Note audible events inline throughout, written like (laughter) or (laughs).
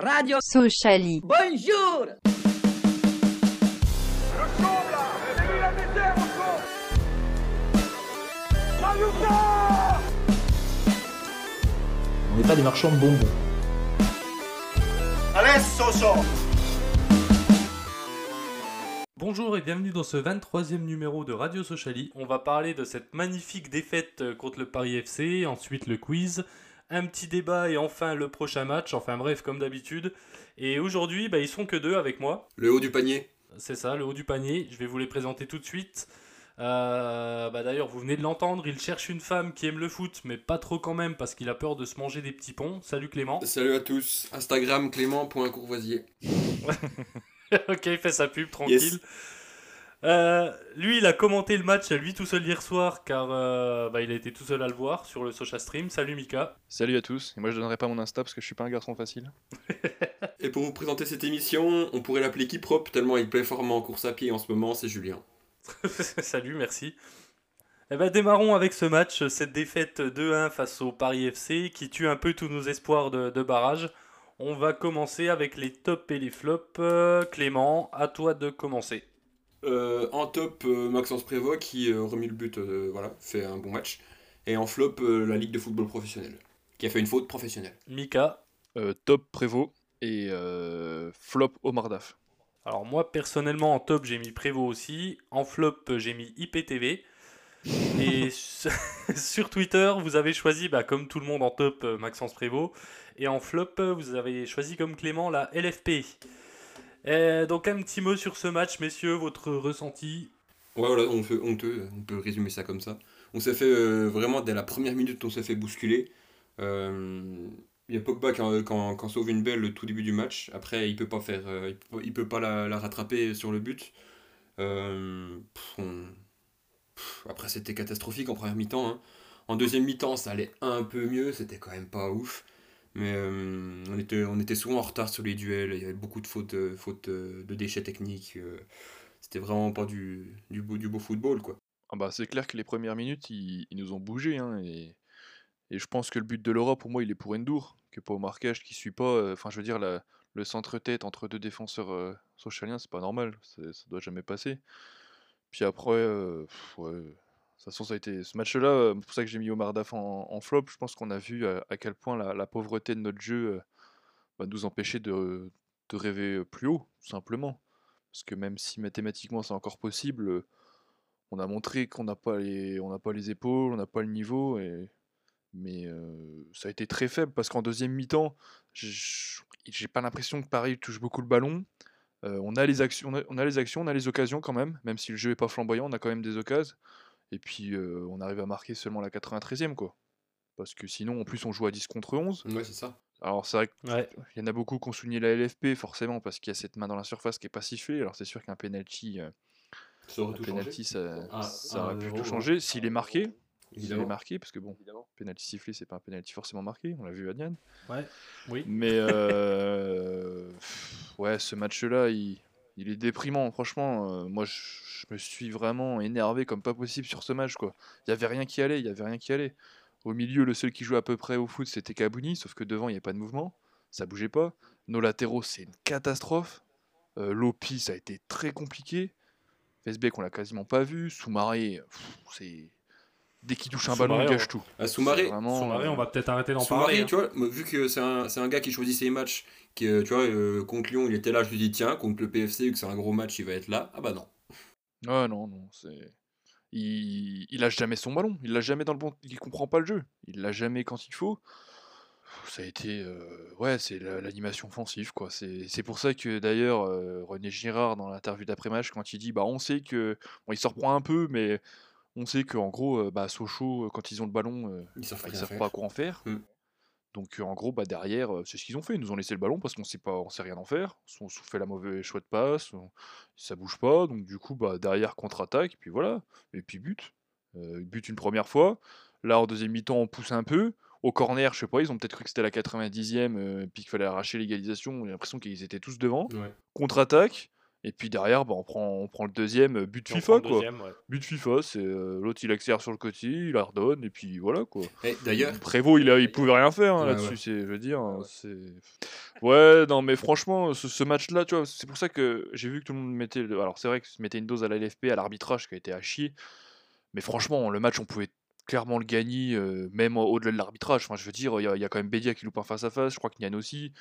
Radio Sociali. Bonjour On n'est pas des marchands de bonbons. Bonjour et bienvenue dans ce 23e numéro de Radio Sociali. On va parler de cette magnifique défaite contre le Paris FC, ensuite le quiz, un petit débat et enfin le prochain match, enfin bref comme d'habitude. Et aujourd'hui, bah, ils sont que deux avec moi. Le haut du panier. C'est ça, le haut du panier. Je vais vous les présenter tout de suite. Euh, bah D'ailleurs, vous venez de l'entendre, il cherche une femme qui aime le foot, mais pas trop quand même parce qu'il a peur de se manger des petits ponts. Salut Clément. Salut à tous. Instagram clément.courvoisier. (laughs) ok, il fait sa pub, tranquille. Yes. Euh, lui, il a commenté le match lui tout seul hier soir car euh, bah, il a été tout seul à le voir sur le Socha Stream. Salut Mika. Salut à tous, et moi je donnerai pas mon Insta parce que je suis pas un garçon facile. (laughs) Et pour vous présenter cette émission, on pourrait l'appeler Kiprop tellement il plaît fortement en course à pied en ce moment, c'est Julien. (laughs) Salut, merci. Eh ben, démarrons avec ce match, cette défaite 2-1 face au Paris FC qui tue un peu tous nos espoirs de, de barrage. On va commencer avec les tops et les flops. Euh, Clément, à toi de commencer. Euh, en top, euh, Maxence Prévost qui euh, remis le but, euh, voilà, fait un bon match. Et en flop, euh, la Ligue de football professionnel, qui a fait une faute professionnelle. Mika. Euh, top Prévost et euh, flop Omar Daf. Alors moi personnellement en top j'ai mis Prévost aussi, en flop j'ai mis IPTV. (laughs) Et (laughs) sur Twitter vous avez choisi bah, comme tout le monde en top Maxence Prévost. Et en flop vous avez choisi comme Clément la LFP. Euh, donc un petit mot sur ce match messieurs, votre ressenti. Ouais, voilà, on, peut, on peut résumer ça comme ça. On s'est fait euh, vraiment, dès la première minute, on s'est fait bousculer. Euh, Il y a Pogba qui, quand, quand sauve une belle le tout début du match. Après, il peut pas faire, euh, il peut, pas la, rattraper sur le but. Euh, après, c'était catastrophique en première mi-temps. hein. En deuxième mi-temps, ça allait un peu mieux. C'était quand même pas ouf. Mais euh, on, était, on était souvent en retard sur les duels. Il y avait beaucoup de fautes, euh, fautes euh, de déchets techniques. c'était vraiment pas du, du, beau, du beau football, quoi. Ah bah, c'est clair que les premières minutes, ils, ils nous ont bougé. Hein, et, et je pense que le but de l'Europe, pour moi, il est pour Endur, que pas au marquage qui suit pas. Enfin, je veux dire, la- le centre-tête entre deux défenseurs euh, socialiens, c'est pas normal. Ça doit jamais passer. Puis après, de toute façon, ça a été ce match-là, euh, c'est pour ça que j'ai mis Omar Daf en, flop. Je pense qu'on a vu à, à quel point la, pauvreté de notre jeu euh, va nous empêcher de, rêver plus haut, tout simplement. Parce que même si mathématiquement c'est encore possible, euh, on a montré qu'on n'a pas les, épaules, on n'a pas le niveau, mais euh, ça a été très faible parce qu'en deuxième mi-temps, j'ai pas l'impression que Paris touche beaucoup le ballon. Euh, on, a les actions, on, a, on a les actions, on a les occasions quand même, même si le jeu est pas flamboyant, on a quand même des occasions. Et puis euh, on arrive à marquer seulement la 93e, quoi. Parce que sinon, en plus, on joue à 10 contre 11. Ouais, c'est ça. Alors c'est vrai Ouais. qu'il y en a beaucoup qui ont souligné la LFP, forcément, parce qu'il y a cette main dans la surface qui est pas sifflée. Alors c'est sûr qu'un penalty, euh, Ça aurait un tout penalty, changé. ça, Ah, aurait pu tout ouais. changer. S'il est marqué, s'il est Évidemment. marqué, parce que bon, penalty sifflé, c'est pas un penalty forcément marqué, on l'a vu à Diane. Ouais. Oui. Mais euh, (laughs) ouais, ce match-là, il, il est déprimant. Franchement, euh, moi, je, je me suis vraiment énervé comme pas possible sur ce match. Quoi. Il y avait rien qui allait. Il y avait rien qui allait. Au milieu, le seul qui jouait à peu près au foot, c'était Kabouni, sauf que devant, il n'y a pas de mouvement. Ça bougeait pas. Nos latéraux, c'est une catastrophe. Euh, Lopi, ça a été très compliqué. Fesbeck, on l'a quasiment pas vu. Soumaré, c'est dès qu'il touche un ballon, il on- gâche tout. À C'est Soumaré, vraiment, Soumaré, euh, on va peut-être arrêter d'en parler. hein. tu vois, vu que c'est un, c'est un gars qui choisit ses matchs, qui, euh, tu vois, euh, contre Lyon, il était là, je lui dis, tiens, contre le PFC, vu que c'est un gros match, il va être là. Ah bah non. Ah non, non, c'est. Il, il lâche jamais son ballon, il lâche jamais dans le bon. Il comprend pas le jeu, il lâche jamais quand il faut. Ça a été. euh, Ouais, c'est la- l'animation offensive, quoi. C'est c'est pour ça que d'ailleurs, euh, René Girard, dans l'interview d'après-match, quand il dit Bah, on sait que. Bon, il se reprend un peu, mais on sait qu'en gros, euh, bah, Sochaux, euh, quand ils ont le ballon, euh, Ils savent bah, ils rien savent faire. pas quoi en faire. Mm. Donc, en gros, bah, derrière, c'est ce qu'ils ont fait. Ils nous ont laissé le ballon parce qu'on sait pas, on sait rien en faire. On se fait la mauvaise choix de passe, on- ça bouge pas. Donc, du coup, bah, derrière, contre-attaque, puis voilà. Et puis, but. Euh, but une première fois. Là, en deuxième mi-temps, on pousse un peu. Au corner, je sais pas, ils ont peut-être cru que c'était la 90e, euh, puis qu'il fallait arracher l'égalisation. J'ai l'impression qu'ils étaient tous devant. Ouais. Contre-attaque. Et puis derrière, bah, on, prend, on prend le deuxième, euh, but FIFA, quoi. deuxième, ouais. But FIFA, c'est euh, l'autre il accélère sur le côté, il la redonne, et puis voilà quoi. Et d'ailleurs, Prévost, il, a, il pouvait rien faire hein, Ouais, là-dessus, ouais. c'est, je veux dire, hein, c'est... (laughs) Ouais, non, mais franchement, ce, ce match-là, tu vois, c'est pour ça que j'ai vu que tout le monde mettait... le- Alors c'est vrai que se mettait une dose à la LFP, à l'arbitrage qui a été à chier, mais franchement, le match, on pouvait clairement le gagner, euh, même au- au-delà de l'arbitrage. Enfin, je veux dire, il y, a- il y a quand même Bédia qui loupe un face-à-face, je crois en a aussi.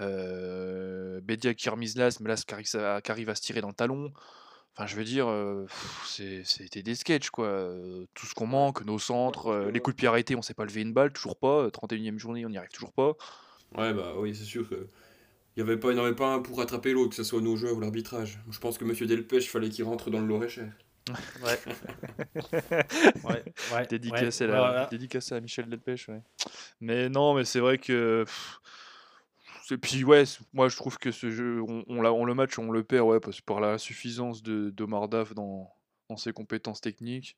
Euh, Bédia qui remise l'as, mais là, qui arrive, à- se tirer dans le talon. Enfin, je veux dire, euh, c'était des sketchs, quoi. Tout ce qu'on manque, nos centres, euh, les coups de pied arrêtés, on sait pas lever une balle, toujours pas. 31 e journée, on n'y arrive toujours pas. ouais, bah oui, c'est sûr que. Il n'y avait pas, il avait pas un pour rattraper l'autre, que ce soit nos joueurs ou l'arbitrage. Je pense que Monsieur Delpech, fallait qu'il rentre dans le Lorécher. (laughs) Ouais. ouais, ouais, Dédicacé, ouais, à, voilà. dédicacé à Michel Delpech, ouais. Mais non, mais c'est vrai que. Et puis, ouais, moi je trouve que ce jeu, on, on, l'a- on le match, on le perd, ouais, parce que par l'insuffisance de, de Mardaf dans, dans ses compétences techniques.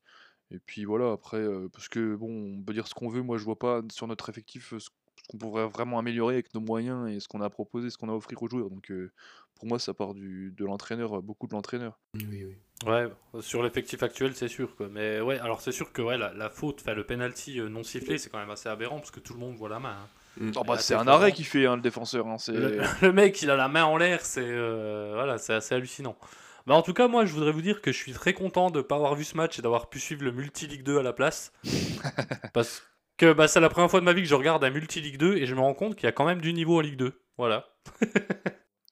Et puis voilà, après, euh, parce que bon, on peut dire ce qu'on veut, moi je vois pas sur notre effectif euh, ce ce qu'on pourrait vraiment améliorer avec nos moyens et ce qu'on a proposé, ce qu'on a offert aux joueurs. Donc euh, pour moi, ça part du, de l'entraîneur, euh, beaucoup de l'entraîneur. Oui, oui. Ouais, sur l'effectif actuel, c'est sûr. Quoi. Mais ouais, alors c'est sûr que ouais, la, la faute, enfin, le penalty euh, non sifflé, c'est quand même assez aberrant parce que tout le monde voit la main. hein. Mm. Oh, bah, c'est un arrêt qui fait hein, le défenseur. hein, c'est... Le, (laughs) le mec, il a la main en l'air, c'est euh, voilà, c'est assez hallucinant. Bah, en tout cas, moi, je voudrais vous dire que je suis très content de ne pas avoir vu ce match et d'avoir pu suivre le Multi Ligue 2 à la place. (laughs) parce que bah, c'est la première fois de ma vie que je regarde un Multi Ligue 2 et je me rends compte qu'il y a quand même du niveau en Ligue 2. Voilà. (laughs)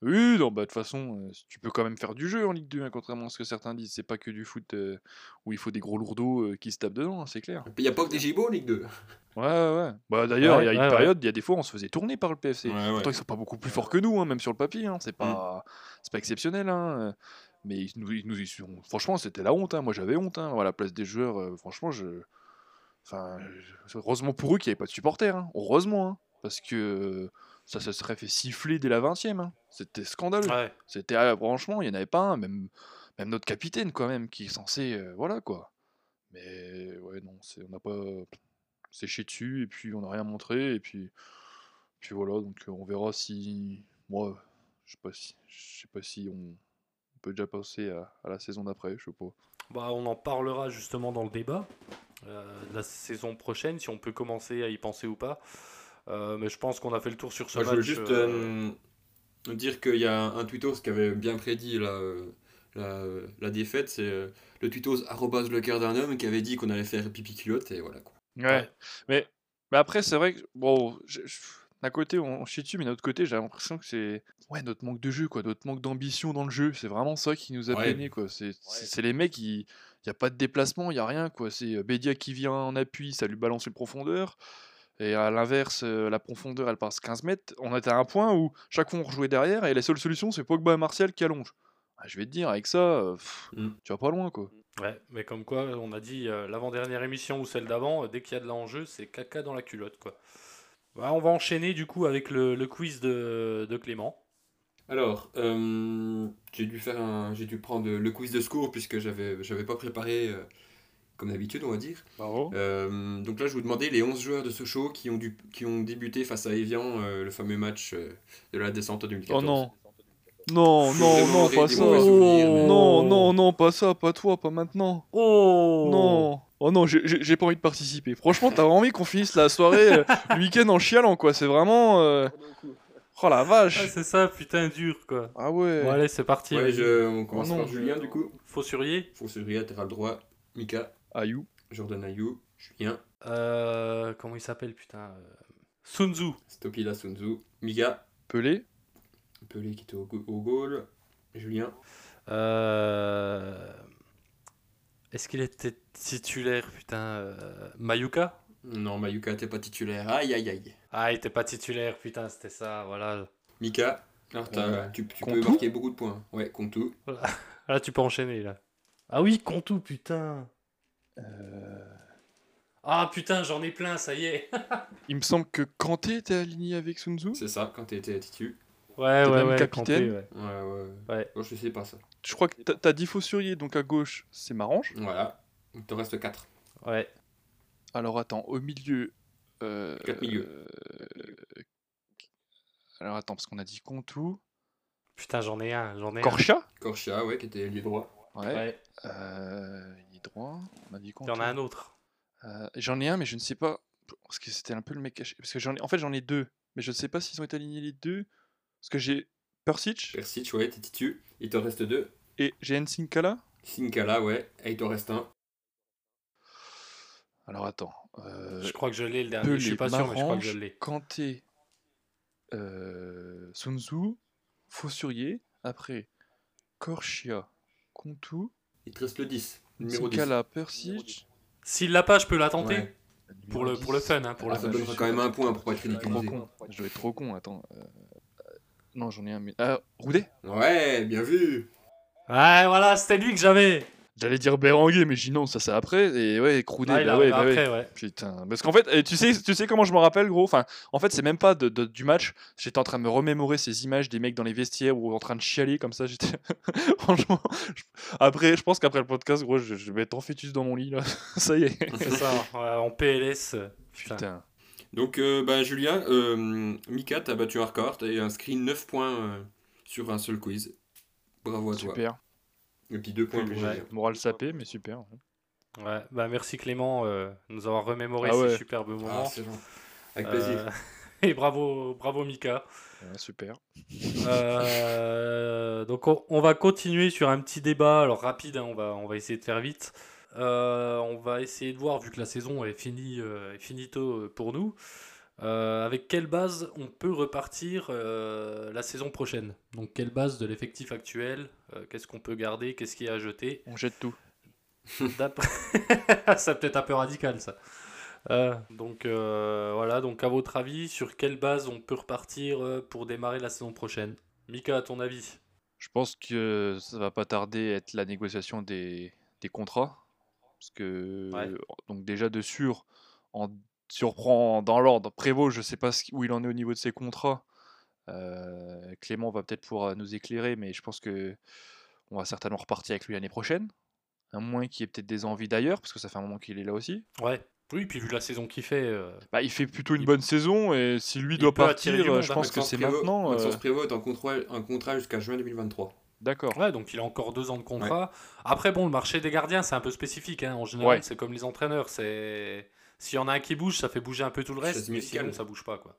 Oui, non, bah, de toute façon, euh, tu peux quand même faire du jeu en Ligue 2, hein, contrairement à ce que certains disent. C'est pas que du foot euh, où il faut des gros lourdeaux euh, qui se tapent dedans, hein, c'est clair. Il n'y a pas que des gibots en Ligue 2. Ouais, ouais, ouais. Bah, d'ailleurs, il y a Ouais, une période, il y a des fois, on se faisait tourner par le PFC. Ouais, ouais. Pourtant, ils sont pas beaucoup plus forts que nous, hein, même sur le papier. Hein, c'est pas, c'est pas exceptionnel. Hein, mais ils nous, ils nous franchement, c'était la honte. Hein. Moi, j'avais honte. Hein, à la place des joueurs, euh, franchement, je. Enfin, heureusement pour eux qu'il n'y avait pas de supporters. hein. Heureusement. hein, parce que ça se serait fait siffler dès la 20 e C'était scandaleux. Ouais. C'était ah, franchement, il n'y en avait pas un, même, même notre capitaine quand même, qui est censé, euh, voilà quoi. Mais ouais, non, c'est, on n'a pas séché dessus et puis on n'a rien montré et puis, puis voilà, donc euh, on verra si, moi, je sais pas si, je sais pas si on, on peut déjà passer à, à la saison d'après, je sais pas. Bah, on en parlera justement dans le débat la saison prochaine, si on peut commencer à y penser ou pas. Euh, mais je pense qu'on a fait le tour sur ce Moi, je match. veux juste euh, euh, dire qu'il y a un tweetos qui avait bien prédit la, euh, la, la défaite. C'est euh, le tweetos arrobase le cœur d'un homme qui avait dit qu'on allait faire pipi culotte et voilà quoi. Ouais. Mais, mais après, c'est vrai que, bon, je- je- d'un côté, on, on chie dessus, mais d'un autre côté, j'ai l'impression que c'est ouais, notre manque de jeu, quoi, notre manque d'ambition dans le jeu. C'est vraiment ça qui nous a Ouais. peiné, quoi. C'est c'est- c'est les mecs, il n'y a pas de déplacement, il n'y a rien, quoi. C'est euh, Bédia qui vient en appui, ça lui balance une profondeur. Et à l'inverse, euh, la profondeur, elle passe 15 mètres. On était à un point où chaque fois on rejouait derrière et la seule solution, c'est Pogba et Martial qui allongent. Ah, je vais te dire, avec ça, euh, pff, Mm. tu vas pas loin, quoi. Ouais, mais comme quoi, on a dit euh, l'avant-dernière émission ou celle d'avant, euh, dès qu'il y a de l'enjeu, c'est caca dans la culotte, quoi. Bah, on va enchaîner du coup avec le, le quiz de, de Clément. Alors, euh, j'ai dû faire un, j'ai dû prendre le quiz de secours puisque j'avais, j'avais pas préparé euh, comme d'habitude, on va dire. Bravo. Euh, donc là, je vous demandais les 11 joueurs de Sochaux qui ont, dû, qui ont débuté face à Evian, euh, le fameux match euh, de la descente en 2014. Oh non. Non, non, non, pas ça. mauvais souvenirs, mais- Non, non, non, pas ça, pas toi, pas maintenant. Oh Non. Oh non, j'ai- pas envie de participer. Franchement, t'as vraiment envie qu'on finisse la soirée, le week-end en chialant, quoi. C'est vraiment. Oh la Ah, vache. c'est ça, putain, dur, quoi. Ah ouais. Bon, allez, c'est parti. Ouais, je, on commence Oh non. par Julien du coup. Faussurier t'auras le droit. Mika, Ayou. Jordan Ayou, Julien, Euh, comment il s'appelle, putain euh, Sun Tzu. Stopila Sunzu, Mika, Pelé. Pelé qui était au, go- au goal, Julien, Euh, Est-ce qu'il était titulaire, putain euh, Mayuka? Non, Mayuka t'es pas titulaire, aïe aïe aïe. Ah, il était pas titulaire, putain, c'était ça, voilà. Mika, alors Euh, tu, tu peux marquer beaucoup de points. Ouais, Contou. Ah, (laughs) Là, tu peux enchaîner, là. Ah oui, Contou, putain. Ah putain, j'en ai plein, ça y est. (laughs) Il me semble que Kanté était aligné avec Sun Tzu. C'est ça, quand t'étais titu. Ouais, T'es ouais, même ouais. capitaine Kanté, ouais. Ouais, ouais. Ouais. Oh, je sais pas ça. Je crois que t'as- t'as dit Faussurier, donc à gauche, c'est Marange. Voilà. Il te reste 4. Ouais. Alors attends, au milieu. Euh, Quatre milieux. euh, Alors attends, parce qu'on a dit Contou. Putain, j'en ai un, j'en ai un. Korcha Korcha, ouais, qui était lié droit. Ouais. Ouais, Euh, il est droit. On a dit quoi il y en a toi un autre. Euh, J'en ai un, mais je ne sais pas. Parce que c'était un peu le mec caché. Parce que j'en ai... En fait, j'en ai deux. Mais je ne sais pas s'ils ont été alignés les deux. Parce que j'ai Persic Persic, ouais, t'es titu. Il t'en reste deux. et j'ai Nsinkala. Sinkala, ouais. Et il t'en reste un. Alors attends. Euh, Je crois que je l'ai le dernier. Pelé, Je suis pas sûr, mais je crois que je l'ai. Kanté, euh, Sun Tzu, Fossurier. Après, Korchia, Kontu, Il te reste le 10. Numéro 10. Nsinkala, Persic. S'il l'a pas, je peux la tenter. Ouais. Pour, le, pour le fun, hein, pour Ah, le ça fun. donnera quand même un point pour pas être Trop ridiculisé. con. Je dois être trop con, attends. euh, euh, Non, j'en ai un. Mais... Ah, Roudet? Ouais, bien vu. Ouais, voilà, c'était lui que j'avais. J'allais dire Béranguer, mais j'ai dit non, ça c'est après. Et ouais, Ah, bah ouais, bah ouais. après, ouais. Putain, parce qu'en fait, et tu sais, tu sais comment je me rappelle, gros? Enfin, en fait, c'est même pas de, de- du match. J'étais en train de me remémorer ces images des mecs dans les vestiaires ou en train de chialer comme ça. J'étais, (laughs) franchement. je- Après, je pense qu'après le podcast, gros, je, je vais être en fœtus dans mon lit là. (laughs) ça y est. C'est ça, ouais, en PLS. euh, Putain. Putain. Donc, euh, bah, Julien, euh, Mika, t'as battu un record. T'as inscrit 9 points euh, sur un seul quiz. Bravo à toi. Super. Et puis 2 points ouais. Julien. Moral sapé, mais super. Ouais, bah merci Clément euh, de nous avoir remémoré Ah ouais. ces superbes Ah, moments. c'est bon. Avec plaisir. Euh, (laughs) et bravo, bravo Mika. Ouais, super. Euh, donc on, on va continuer sur un petit débat, alors rapide, hein, on, va, on va essayer de faire vite. Euh, on va essayer de voir, vu que la saison est finie, euh, est finito pour nous, euh, avec quelle base on peut repartir euh, la saison prochaine? Donc quelle base de l'effectif actuel, euh, qu'est-ce qu'on peut garder, qu'est-ce qui est à jeter? On jette tout. (laughs) D'après- (laughs) ça peut être un peu radical ça. Euh, donc euh, voilà, donc à votre avis, sur quelle base on peut repartir euh, pour démarrer la saison prochaine? Mika, à ton avis? Je pense que ça va pas tarder à être la négociation des, des contrats. Parce que, Ouais. donc déjà de sûr, en, si on reprend dans l'ordre, Prévost, je sais pas où il en est au niveau de ses contrats. Euh, Clément va peut-être pouvoir nous éclairer, mais je pense que on va certainement repartir avec lui l'année prochaine. À moins qu'il y ait peut-être des envies d'ailleurs, parce que ça fait un moment qu'il est là aussi. Ouais. Oui, puis vu la saison qu'il fait, euh, Bah, il fait plutôt une Il- bonne saison, et si lui il doit partir, monde, je hein, pense que c'est maintenant. euh, Maxence Prévost est en contrat, un contrat jusqu'à juin 2023. D'accord. ouais, donc il a encore deux ans de contrat. Après, bon, le marché des gardiens, c'est un peu spécifique. hein. En général, Ouais. c'est comme les entraîneurs. C'est s'il y en a un qui bouge, ça fait bouger un peu tout le reste, mais musicale. sinon, ça bouge pas, quoi.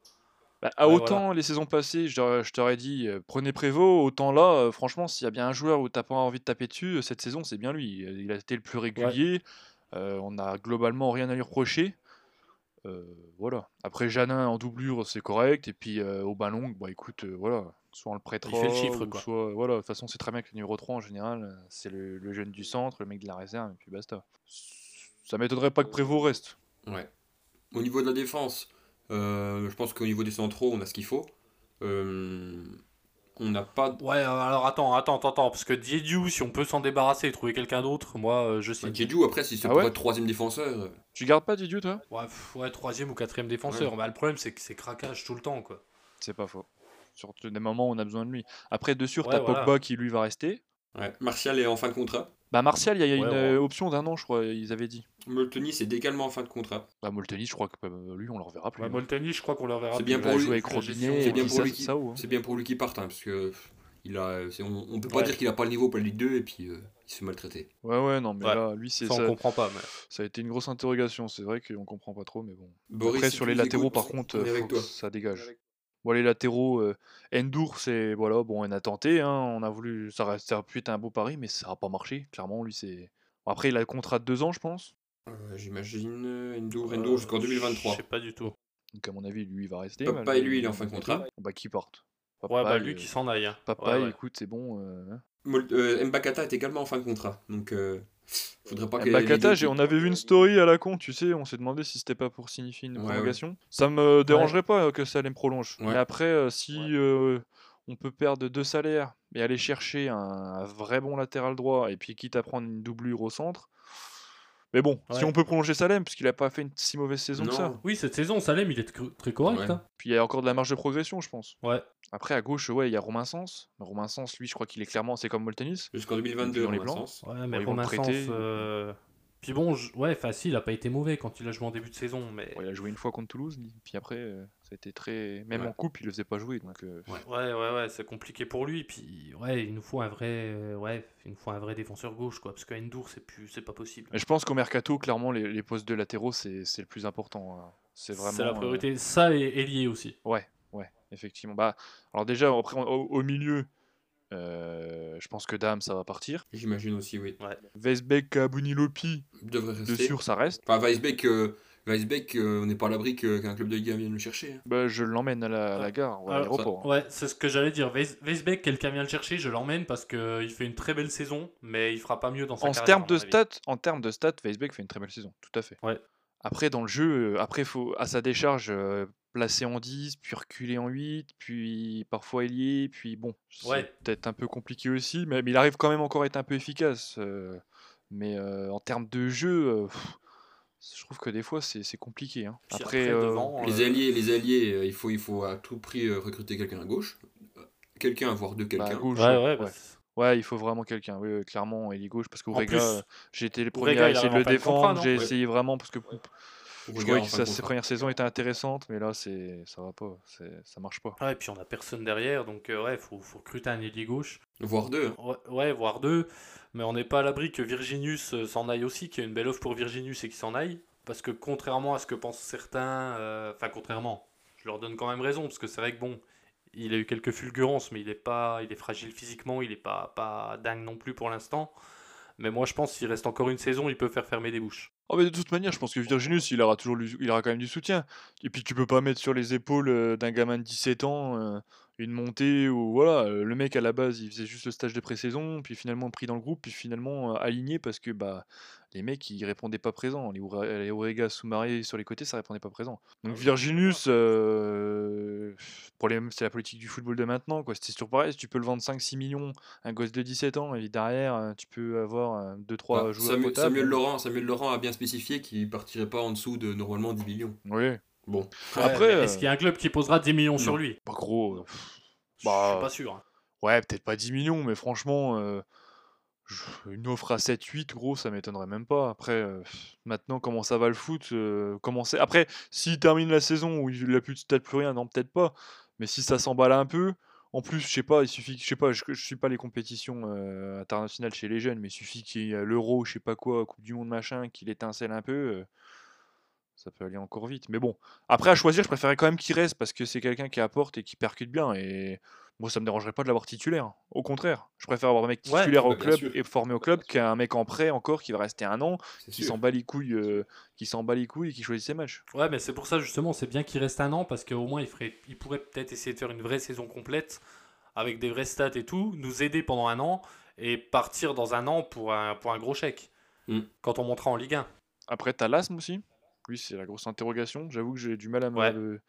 Bah, à Ouais, autant les saisons passées, je t'aurais- je t'aurais dit euh, prenez Prévost, autant là, euh, franchement, s'il y a bien un joueur où t'as pas envie de taper dessus, euh, cette saison, c'est bien lui. Il a été le plus régulier, euh, on a globalement rien à lui reprocher. Euh, voilà. Après, Janin en doublure, c'est correct, et puis euh, au ballon, bah écoute, euh, voilà, soit on le prêtera, Il fait le chiffre, ou quoi. soit, voilà, de toute façon, c'est très bien que le numéro 3 en général, c'est le, le jeune du centre, le mec de la réserve, et puis basta. Ça m'étonnerait pas que Prévost reste. Ouais. Au niveau de la défense, euh, je pense qu'au niveau des centraux, on a ce qu'il faut. Euh, on n'a pas. de- Ouais, euh, alors attends, attends, attends, attends, parce que Diediu, si on peut s'en débarrasser et trouver quelqu'un d'autre, moi, je signe. Jeju, après, si c'est Ah pour ouais être troisième défenseur. Tu gardes pas Didier, toi? Ouais, pff, ouais, troisième ou quatrième défenseur. Bah, le problème, c'est que c'est craquage tout le temps, quoi. C'est pas faux. Surtout des moments où on a besoin de lui. Après, de sûr, Ouais, t'as voilà. Pogba qui lui va rester. Ouais. Martial est en fin de contrat. Bah, Martial, il y a, Ouais, une ouais. euh, option d'un an, je crois, ils avaient dit. Molteni, c'est également en fin de contrat. Bah, Molteni, je crois que euh, lui, on le reverra plus. Bah, hein. Molteni, je crois qu'on le reverra C'est plus. bien il pour lui, c'est bien pour ça, lui qui- hein. C'est bien pour lui qu'il parte, hein, parce que il a, on, on peut pas Ouais. dire qu'il a pas le niveau pour la Ligue 2 et puis euh, il se fait maltraiter. Ouais, ouais, non, mais Ouais. là, lui, c'est Ça, ça, on comprend pas. Mais... ça a été une grosse interrogation. C'est vrai qu'on comprend pas trop, mais bon. Boris, Après, si sur les latéraux, par contre, faut ça dégage. Bon, les latéraux, euh, Endur, c'est. Voilà, bon, on a tenté, hein, on a voulu. Ça, reste, ça aurait pu être un beau pari, mais ça n'a pas marché. Clairement, lui, c'est. Bon, après, il a le contrat de deux ans, je pense. Euh, J'imagine euh, Endur, Euh, Endur jusqu'en 2023. Je sais pas du tout. Donc, à mon avis, lui, il va rester. Papa et lui, il est en le- fin de contrat. Bah, qui parte. Ouais, bah lui euh, qui s'en aille. hein. Ouais, ouais. écoute, c'est bon. Euh. Mol- Mbakata est également en fin de contrat. Donc, euh, faudrait pas que. les Bakata, deux j'ai- on avait vu une story à la con, tu sais, on s'est demandé si c'était pas pour signifier une Ouais, prolongation. Ça me dérangerait pas que ça les prolonge. Ouais. Mais après, euh, si euh, on peut perdre deux salaires et aller chercher un, un vrai bon latéral droit et puis quitte à prendre une doublure au centre. Mais bon, si on peut prolonger Salem, puisqu'il a pas fait une si mauvaise saison que ça. Oui, cette saison, Salem, il est tr- très correct. Ouais. hein. Puis il y a encore de la marge de progression, je pense. Ouais. Après, à gauche, ouais, il y a Romain Sens. Mais Romain Sens, lui, je crois qu'il est clairement, c'est comme Moltenis. Jusqu'en 2022, Dans les plans. sens. Ouais, mais Romain euh, Puis bon, je- ouais, facile, il a pas été mauvais quand il a joué en début de saison, mais Ouais, il a joué une fois contre Toulouse, puis après, euh, ça a été très. Même Ouais. en coupe, il le faisait pas jouer. Donc, euh, ouais, ouais, ouais, c'est compliqué pour lui. Puis ouais, il nous faut un vrai, euh, ouais, il nous faut un vrai défenseur gauche, quoi, parce qu'à Endur, c'est plus, c'est pas possible. Mais je pense qu'au mercato, clairement, les, les postes de latéraux, c'est c'est le plus important. hein. C'est vraiment. C'est la euh, priorité. Ça et lié aussi. Ouais, ouais, effectivement. Bah, alors déjà, après, au, au milieu, euh, je pense que Dame, ça va partir. J'imagine aussi, oui. Weisbeck, Abunilopi, Devrait de rester. sûr, ça reste. Enfin, Weisbeck, euh, Weisbeck, euh, on n'est pas à l'abri qu'un club de Ligue 1 vienne le chercher. hein. Bah, je l'emmène à la, à la gare, ou à Alors, l'aéroport. Ouais, c'est ce que j'allais dire. Weis- Weisbeck, quelqu'un vient le chercher, je l'emmène parce qu'il fait une très belle saison, mais il fera pas mieux dans sa En carrière. termes à de mon avis. stats, en termes de stats, Weisbeck fait une très belle saison, tout à fait. Ouais. Après, dans le jeu, euh, après, faut à sa décharge euh, placer en 10, puis reculer en 8, puis parfois ailier, puis bon, c'est Ouais. peut-être un peu compliqué aussi, mais, mais il arrive quand même encore à être un peu efficace. euh, mais euh, en termes de jeu, euh, pff, je trouve que des fois c'est c'est compliqué. hein. Après, après, euh, devant, Les euh, alliés, les alliés euh, il, faut, il faut à tout prix recruter quelqu'un à gauche. Quelqu'un, voire deux bah, à quelqu'un. gauche, Ouais, ouais, ouais. bah, Ouais, il faut vraiment quelqu'un, oui, clairement, ailier gauche, parce En qu'Ourega, plus, euh, j'ai été le premier à il essayer de le défendre, j'ai Ouais. essayé vraiment, parce que je en que sa, premières saisons étaient intéressantes, mais là, c'est ça va pas, c'est- ça marche pas. Ouais, et puis on a personne derrière, donc euh, ouais, faut, faut recruter un ailier gauche. Voire deux. Ouais, ouais, voire deux. Mais on n'est pas à l'abri que Virginius euh, s'en aille aussi, qu'il y a une belle offre pour Virginius et qu'il s'en aille. Parce que contrairement à ce que pensent certains, euh, enfin contrairement, je leur donne quand même raison, parce que c'est vrai que bon, il a eu quelques fulgurances, mais il est pas, il est fragile physiquement, il est pas, pas dingue non plus pour l'instant. Mais moi je pense qu'il reste encore une saison, il peut faire fermer des bouches. Oh, mais de toute manière, je pense que Virginus, il aura toujours, quand même du soutien. Et puis, tu peux pas mettre sur les épaules euh, d'un gamin de 17 ans euh, une montée où, voilà, le mec à la base, il faisait juste le stage de pré-saison, puis finalement pris dans le groupe, puis finalement aligné parce que bah les mecs, ils répondaient pas présents. Les, les Orega sous-marés sur les côtés, ça répondait pas présent. Donc, Virginus, euh, problème, c'est la politique du football de maintenant, quoi. C'est toujours pareil, tu peux le vendre 5-6 millions, un gosse de 17 ans, et derrière, tu peux avoir 2-3 Enfin, joueurs. Samuel Laurent, Samuel Laurent a bien spécifié qu'il partirait pas en dessous de normalement 10 millions. Oui. Bon, Après, euh, est-ce qu'il y a un club qui posera 10 millions sur lui? Pas gros. euh, Je Bah, suis pas sûr. hein. Ouais, peut-être pas 10 millions, mais franchement, euh, une offre à 7-8, gros, ça m'étonnerait même pas. Après, euh, maintenant, comment ça va le foot comment Après, s'il termine la saison où il a plus de stats, plus rien, non, peut-être pas. Mais si ça s'emballe un peu, en plus, je sais pas, il suffit, je sais pas, je, je suis pas les compétitions euh, internationales chez les jeunes, mais il suffit qu'il y ait l'Euro, je sais pas quoi, Coupe du Monde, machin, qu'il étincelle un peu. euh, ça peut aller encore vite. Mais bon, après, à choisir, je préférais quand même qu'il reste parce que c'est quelqu'un qui apporte et qui percute bien. Et moi, ça me dérangerait pas de l'avoir titulaire. Au contraire, je préfère avoir un mec titulaire au club sûr. et formé au club qu'un mec en prêt encore qui va rester un an, c'est qui s'en bat les couilles, euh, qui s'en bat les couilles et qui choisit ses matchs. Ouais, mais c'est pour ça justement, c'est bien qu'il reste un an parce qu'au moins il, ferait, il pourrait peut-être essayer de faire une vraie saison complète avec des vrais stats et tout, nous aider pendant un an et partir dans un an pour un, pour un gros chèque Mm. quand on montera en Ligue 1. Après, t'as l'asthme aussi. Lui, c'est la grosse interrogation. J'avoue que j'ai du mal à me. Ouais. le-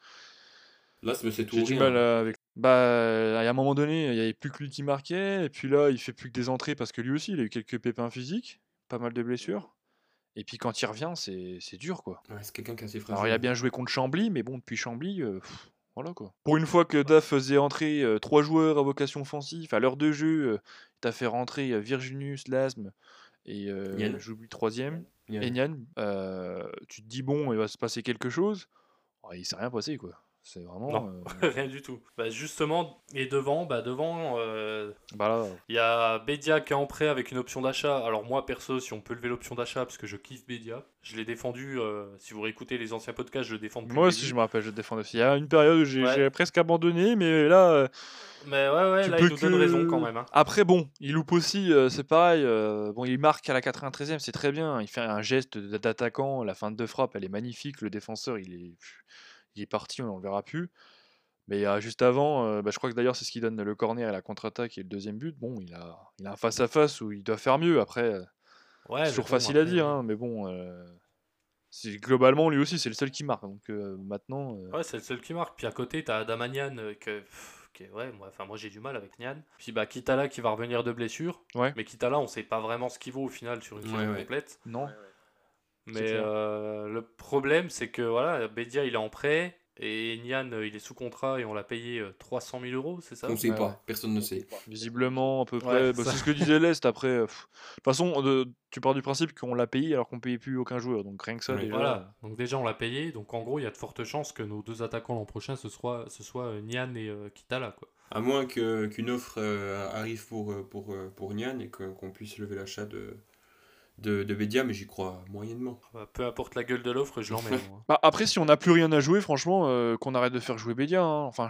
Là, c'est tout. J'ai du mal à- avec. Bah, à un moment donné, il n'y avait plus que lui qui marquait, et puis là, il fait plus que des entrées parce que lui aussi, il a eu quelques pépins physiques, pas mal de blessures. Et puis quand il revient, c'est c'est dur, quoi. Ouais, c'est quelqu'un qui assez fragile. Alors, il a bien joué contre Chambly, mais bon, depuis Chambly, euh, pff, voilà quoi. Pour une fois que DAF faisait entrer euh, trois joueurs à vocation offensive, à l'heure de jeu, euh, t'as fait rentrer euh, Virginius, Lasme et euh, j'oublie troisième, Il y a- et Nian. Euh, tu te dis, bon, il va se passer quelque chose. Oh, il s'est rien passé, quoi. C'est vraiment. Non. euh, (laughs) Rien du tout. Bah, justement, et devant, bah, devant, euh, bah là, il y a Bédia qui est en prêt avec une option d'achat. Alors moi perso, si on peut lever l'option d'achat, parce que je kiffe Bédia, je l'ai défendu. euh, si vous réécoutez les anciens podcasts, je le défends depuis moi le aussi, je me rappelle, je défends aussi. Il y a une période où j'ai Ouais. presque abandonné, mais là. Mais ouais, ouais, Tu là il nous donne que- raison quand même. hein. Après, bon, il loupe aussi, euh, c'est pareil. euh, bon, il marque à la 93e, c'est très bien. Il fait un geste d'attaquant, la fin de deux frappes, elle est magnifique. Le défenseur, il est, il est parti, on ne le verra plus. Mais euh, juste avant, euh, bah, je crois que d'ailleurs, c'est ce qui donne le corner et la contre-attaque et le deuxième but. Bon, il a, il a un face-à-face où il doit faire mieux. Après, euh, Ouais, c'est toujours facile à dire, hein, mais bon. euh, c'est- globalement, lui aussi, c'est le seul qui marque. Donc euh, maintenant. euh, Ouais, c'est le seul qui marque. Puis à côté, t'as Adamanian euh, que. ouais, moi, enfin, moi j'ai du mal avec Nian. Puis bah, Kitala qui va revenir de blessure. Ouais. Mais Kitala, on sait pas vraiment ce qu'il vaut au final sur une saison ouais. complète. non. Mais euh, le problème, c'est que voilà, Bédia il est en prêt. Et Nian, euh, il est sous contrat et on l'a payé euh, 300 000 euros, c'est ça? On sait Ouais, pas, personne ne sait. Visiblement, à peu Ouais, près. bah, c'est ce que disait (laughs) l'Est après. euh. De toute façon, de- tu pars du principe qu'on l'a payé alors qu'on payait plus aucun joueur. Donc rien que ça, déjà. Voilà, donc déjà on l'a payé, donc en gros il y a de fortes chances que nos deux attaquants l'an prochain ce soit, ce soit euh, Nian et euh, Kitala. Quoi. À moins que- qu'une offre euh, arrive pour, euh, pour, euh, pour Nian et qu'on puisse lever l'achat de, de, de Bédia, mais j'y crois moyennement. Bah, peu importe la gueule de l'offre, je l'emmène. (laughs) Bah, après, si on n'a plus rien à jouer, franchement, euh, qu'on arrête de faire jouer Bédia. hein. Enfin,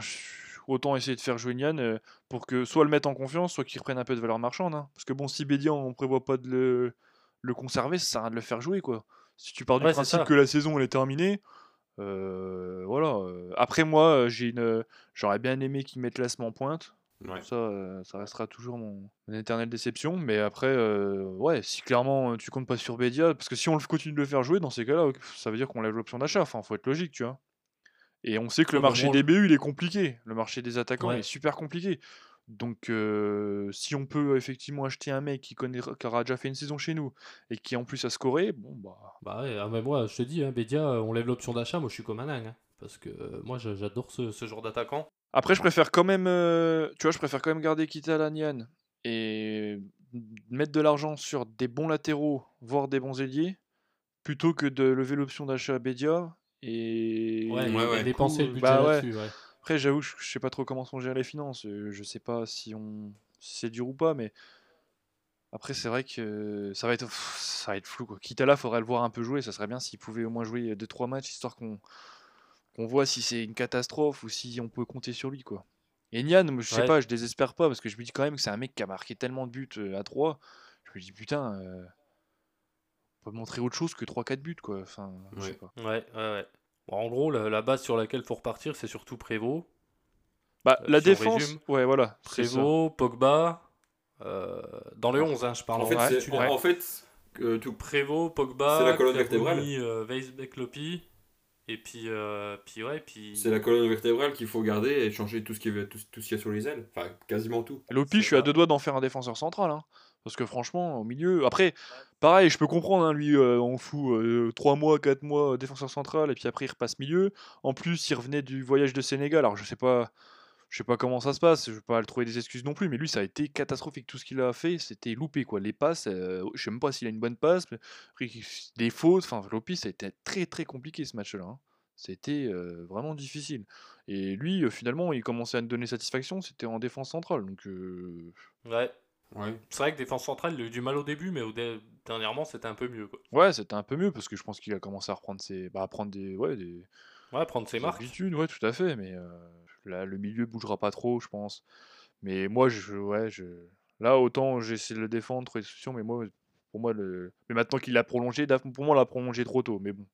autant essayer de faire jouer Nian euh, pour que soit le mettre en confiance, soit qu'il reprenne un peu de valeur marchande. hein. Parce que bon, si Bédia, on prévoit pas de le, le conserver, ça sert à rien de le faire jouer, quoi. Si tu pars du Ouais, principe que la saison elle est terminée, euh, voilà. Après, moi, j'ai une, j'aurais bien aimé qu'ils mettent l'ASM en pointe. Ouais. Ça, euh, ça restera toujours mon, mon éternelle déception. Mais après, euh, ouais, si clairement euh, tu comptes pas sur Bédia, parce que si on le continue de le faire jouer, dans ces cas-là, ça veut dire qu'on lève l'option d'achat. Enfin, faut être logique, tu vois. Et on sait que le marché des BU, il est compliqué. Le marché des attaquants Ouais. est super compliqué. Donc, euh, si on peut effectivement acheter un mec qui, connaît, qui aura déjà fait une saison chez nous et qui en plus a scoré, bon, bah. Bah ouais, ah, mais moi je te dis, hein, Bédia, on lève l'option d'achat, moi je suis comme un dingue. hein, parce que euh, moi j'adore ce, ce genre d'attaquant. Après, je préfère quand même, euh, tu vois, je préfère quand même garder Kita Lanyan et mettre de l'argent sur des bons latéraux, voire des bons ailiers, plutôt que de lever l'option d'achat à Bédia. Et, Ouais, Ouais, et ouais. dépenser le Bah budget ouais. là-dessus. Ouais. après, j'avoue, je, je sais pas trop comment sont gérées les finances. euh, Je sais pas si on, si c'est dur ou pas, mais après, c'est vrai que ça va être, pff, ça va être flou. Quoi. Quitte à là, faudrait le voir un peu jouer. Ça serait bien s'il pouvait au moins jouer 2-3 matchs, histoire qu'on qu'on voit si c'est une catastrophe ou si on peut compter sur lui. quoi. Et Nian, je sais Ouais. pas, je désespère pas parce que je me dis quand même que c'est un mec qui a marqué tellement de buts euh, à 3. Je me dis putain, euh, on peut montrer autre chose que 3-4 buts quoi. Enfin, je sais Ouais. pas. Ouais, ouais, ouais. Bon, en gros, la, la base sur laquelle faut repartir, c'est surtout Prévost. Bah, Euh, la si défense, résume, ouais, voilà. Prévost, Pogba. euh, dans le Ah. 11, hein, je parle En en fait, Ouais, ouais. en fait euh, tout, Prévost, Pogba, C'est la colonne vertébrale. euh, Weisbeck, Lopi. Et puis, euh, puis ouais, puis. c'est la colonne vertébrale qu'il faut garder et changer tout ce qu'il y, a- tout, tout ce qu'il y a sur les ailes. Enfin, quasiment tout. Lopi, je suis à deux doigts d'en faire un défenseur central. hein. Parce que franchement, au milieu. Après, pareil, je peux comprendre, hein, lui, euh, on fout 3 mois, 4 mois euh, défenseur central, et puis après, il repasse milieu. En plus, il revenait du voyage de Sénégal. Alors, je sais pas. Je sais pas comment ça se passe, je vais pas le trouver des excuses non plus, mais lui ça a été catastrophique. Tout ce qu'il a fait, c'était loupé quoi. Les passes, euh, je sais même pas s'il a une bonne passe, mais des fautes. Enfin, Lopi, ça a été très très compliqué ce match-là. hein. C'était euh, vraiment difficile. Et lui, euh, finalement, il commençait à nous donner satisfaction, c'était en défense centrale. Donc, euh, Ouais. Ouais. C'est vrai que défense centrale, il a eu du mal au début, mais au dé- dernièrement, c'était un peu mieux. Quoi. Ouais, c'était un peu mieux parce que je pense qu'il a commencé à reprendre ses, bah, à prendre des, ouais, des, Ouais, prendre ses marques. habitudes, ouais, tout à fait. Mais euh, là, le milieu bougera pas trop, je pense. Mais moi, je, ouais, je, là, autant j'essaie de le défendre, trouver des solutions, mais moi, pour moi, le, mais maintenant qu'il l'a prolongé, pour moi, on l'a prolongé trop tôt. Mais bon,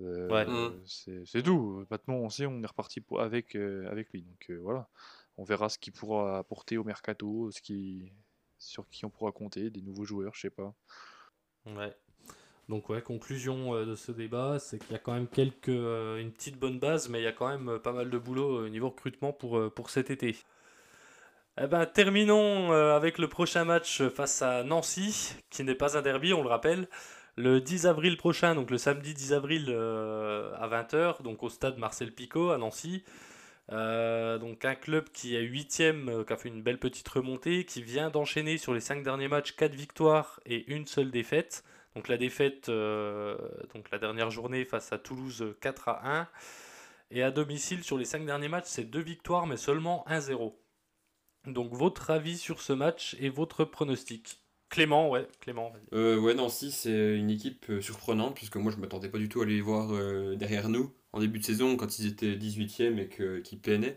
Euh, Ouais. Mm. c'est c'est tout. Maintenant, on sait, on est reparti pour- avec, euh, avec lui. Donc euh, voilà, on verra ce qu'il pourra apporter au mercato, ce qui, sur qui on pourra compter, des nouveaux joueurs, je sais pas. Ouais. Donc ouais, conclusion euh, de ce débat, c'est qu'il y a quand même quelques, euh, une petite bonne base, mais il y a quand même euh, pas mal de boulot au niveau recrutement pour, pour cet été. Eh ben, terminons avec le prochain match face à Nancy, qui n'est pas un derby, on le rappelle, le 10 avril prochain, donc le samedi 10 avril à 20h, donc au stade Marcel Picot à Nancy. Donc un club qui est huitième, euh, qui a fait une belle petite remontée, qui vient d'enchaîner sur les cinq derniers matchs 4 victoires et une seule défaite. Donc la défaite, euh, donc la dernière journée face à Toulouse euh, 4 à 1. Et à domicile sur les 5 derniers matchs, c'est 2 victoires mais seulement 1-0. Donc votre avis sur ce match et votre pronostic? Clément, ouais, Clément. Euh, Nancy, c'est une équipe euh, surprenante, puisque moi, je m'attendais pas du tout à les voir euh, derrière nous en début de saison, quand ils étaient 18e et qu'ils peinaient.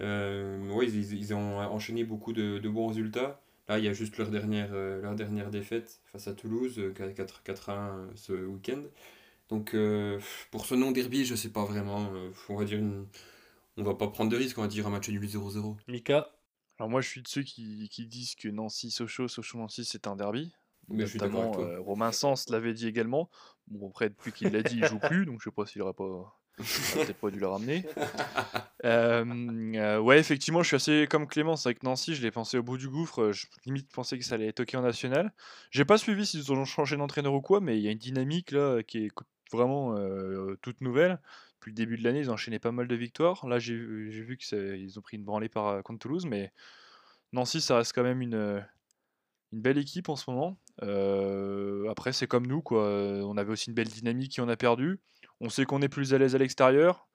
Euh, ouais, ils, ont enchaîné beaucoup de bons résultats. Là, il y a juste leur dernière, euh, leur dernière défaite face à Toulouse, euh, 4 4-1 euh, ce week-end. Donc, euh, pour ce non-derby, je sais pas vraiment. euh, on va dire une... On va pas prendre de risque, on va dire un match nul 0-0. Mika, Alors moi, je suis de ceux qui, qui disent que Nancy-Sochaux, Sochaux-Nancy, c'est un derby. Mais je suis d'accord Notamment, avec toi. euh, Romain Sens l'avait dit également. Bon, après, depuis qu'il l'a dit, il joue (laughs) plus, donc je sais pas s'il aurait pas. Aurait peut-être pas dû le ramener. Euh, euh, ouais, effectivement, je suis assez comme Clémence avec Nancy, je l'ai pensé au bout du gouffre. euh, Je limite pensais que ça allait être OK en national. J'ai pas suivi s'ils ont changé d'entraîneur ou quoi, mais il y a une dynamique là qui est vraiment toute nouvelle. depuis le début de l'année, ils enchaîné pas mal de victoires. Là, j'ai vu qu'ils ont pris une branlée par, contre Toulouse, mais Nancy, ça reste quand même une, une belle équipe en ce moment. après, c'est comme nous, quoi. On avait aussi une belle dynamique et on a perdu. On sait qu'on est plus à l'aise à l'extérieur.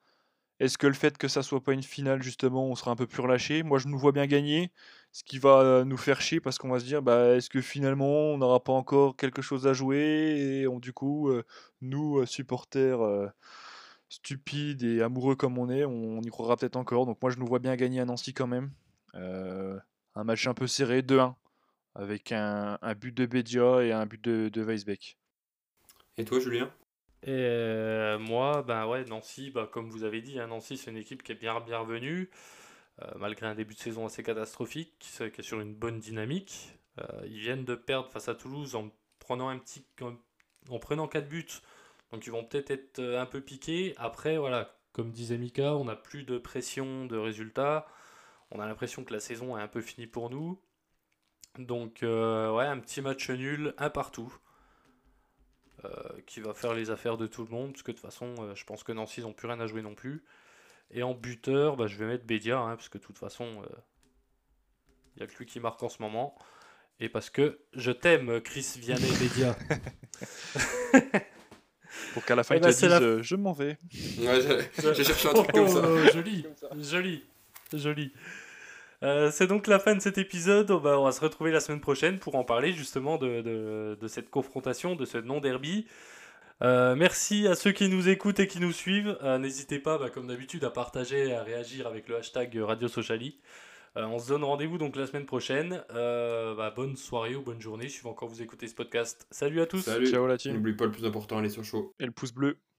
Est-ce que le fait que ça soit pas une finale, justement, on sera un peu plus relâché? Moi, je nous vois bien gagner, ce qui va nous faire chier parce qu'on va se dire, bah, est-ce que finalement, on n'aura pas encore quelque chose à jouer? Et du coup, nous, supporters stupides et amoureux comme on est, on y croira peut-être encore. Donc moi, je nous vois bien gagner à Nancy quand même. un match un peu serré, 2-1, avec un, but de Bedia et un but de, de Weisbeck. Et toi, Julien? Et euh, moi, ben ouais, Nancy, bah, comme vous avez dit, hein, Nancy c'est une équipe qui est bien bienvenue, euh, malgré un début de saison assez catastrophique, qui, est sur une bonne dynamique. Euh, ils viennent de perdre face à Toulouse en prenant un petit, en, prenant 4 buts, donc ils vont peut-être être un peu piqués. Après, voilà, comme disait Mika, on n'a plus de pression de résultats. On a l'impression que la saison est un peu finie pour nous. Donc, ouais, un petit match nul, un partout. Euh, qui va faire les affaires de tout le monde, parce que de toute façon, euh, je pense que Nancy, ils n'ont plus rien à jouer non plus. Et en buteur, bah, je vais mettre Bédia, hein, parce que de toute façon, il euh, n'y a que lui qui marque en ce moment. Et parce que je t'aime, Chris Vianney Bédia. (laughs) Pour qu'à la fin, eh il ben, je m'en vais. j'ai cherché un truc comme ça. Oh, joli, joli, joli. Euh, c'est donc la fin de cet épisode. On va, se retrouver la semaine prochaine pour en parler justement de, cette confrontation, de ce non-derby. Euh, merci à ceux qui nous écoutent et qui nous suivent. Euh, n'hésitez pas, bah, comme d'habitude, à partager et à réagir avec le hashtag Radio Sociali. on se donne rendez-vous donc la semaine prochaine. Bah, bonne soirée ou bonne journée, suivant quand vous écoutez ce podcast. Salut à tous. Salut. Ciao la team. N'oublie pas le plus important, allez sur chaud. Et le pouce bleu.